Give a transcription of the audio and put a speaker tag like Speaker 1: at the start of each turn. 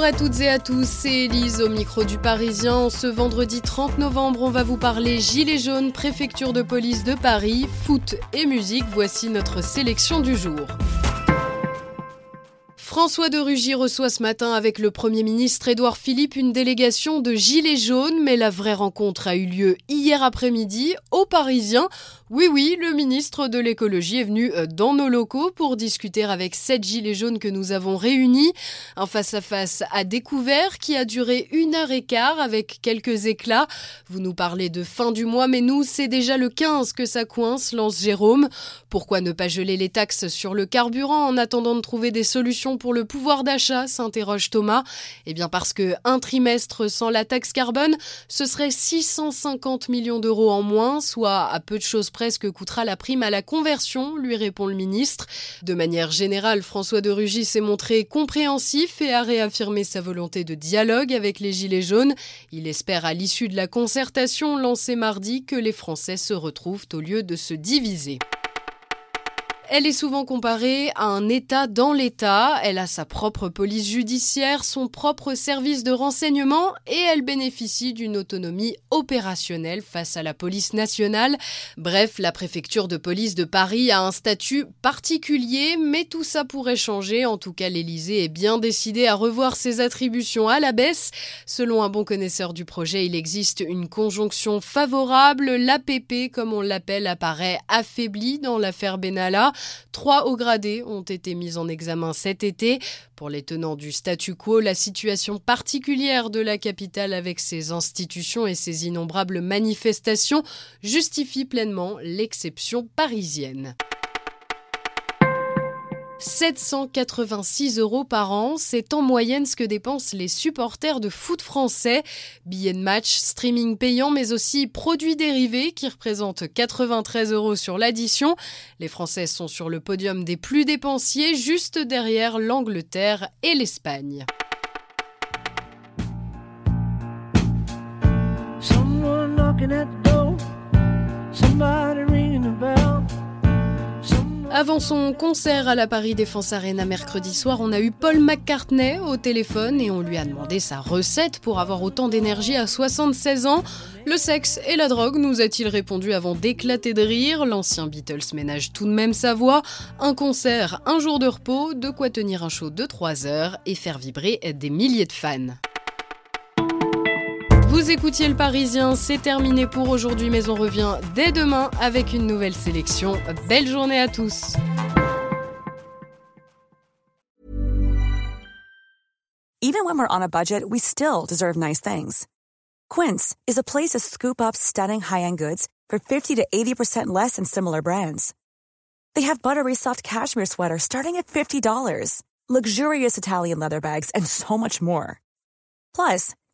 Speaker 1: Bonjour à toutes et à tous, c'est Elise au micro du Parisien. Ce vendredi 30 novembre, on va vous parler Gilets jaunes, préfecture de police de Paris, foot et musique. Voici notre sélection du jour. François de Rugy reçoit ce matin avec le Premier ministre Édouard Philippe une délégation de Gilets jaunes, mais la vraie rencontre a eu lieu hier après-midi au Parisien. Oui, oui, le ministre de l'écologie est venu euh, dans nos locaux pour discuter avec sept Gilets jaunes que nous avons réunis. Un face-à-face à découvert qui a duré une heure et quart avec quelques éclats. Vous nous parlez de fin du mois, mais nous, c'est déjà le 15 que ça coince, lance Jérôme. Pourquoi ne pas geler les taxes sur le carburant en attendant de trouver des solutions pour le pouvoir d'achat s'interroge Thomas. Eh bien parce que un trimestre sans la taxe carbone, ce serait 650 millions d'euros en moins, soit à peu de choses près ce que coûtera la prime à la conversion, lui répond le ministre. De manière générale, François de Rugy s'est montré compréhensif et a réaffirmé sa volonté de dialogue avec les Gilets jaunes. Il espère à l'issue de la concertation lancée mardi que les Français se retrouvent au lieu de se diviser. Elle est souvent comparée à un État dans l'État. Elle a sa propre police judiciaire, son propre service de renseignement et elle bénéficie d'une autonomie opérationnelle face à la police nationale. Bref, la préfecture de police de Paris a un statut particulier, mais tout ça pourrait changer. En tout cas, l'Élysée est bien décidé à revoir ses attributions à la baisse. Selon un bon connaisseur du projet, il existe une conjonction favorable. L'APP, comme on l'appelle, apparaît affaiblie dans l'affaire Benalla. Trois hauts gradés ont été mis en examen cet été. Pour les tenants du statu quo, la situation particulière de la capitale avec ses institutions et ses innombrables manifestations justifie pleinement l'exception parisienne. 786 euros par an, c'est en moyenne ce que dépensent les supporters de foot français. Billets de match, streaming payant, mais aussi produits dérivés qui représentent 93 euros sur l'addition. Les Français sont sur le podium des plus dépensiers, juste derrière l'Angleterre et l'Espagne. Avant son concert à la Paris Défense Arena mercredi soir, on a eu Paul McCartney au téléphone et on lui a demandé sa recette pour avoir autant d'énergie à 76 ans. Le sexe et la drogue, nous a-t-il répondu avant d'éclater de rire? L'ancien Beatles ménage tout de même sa voix. Un concert, un jour de repos, de quoi tenir un show de 3 heures et faire vibrer des milliers de fans. Vous écoutiez le Parisien, c'est terminé pour aujourd'hui, mais on revient dès demain avec une nouvelle sélection. Belle journée à tous.
Speaker 2: Even when we're on a budget, we still deserve nice things. Quince is a place to scoop up stunning high-end goods for 50 to 80% less than similar brands. They have buttery soft cashmere sweaters starting at $50, luxurious Italian leather bags, and so much more. Plus,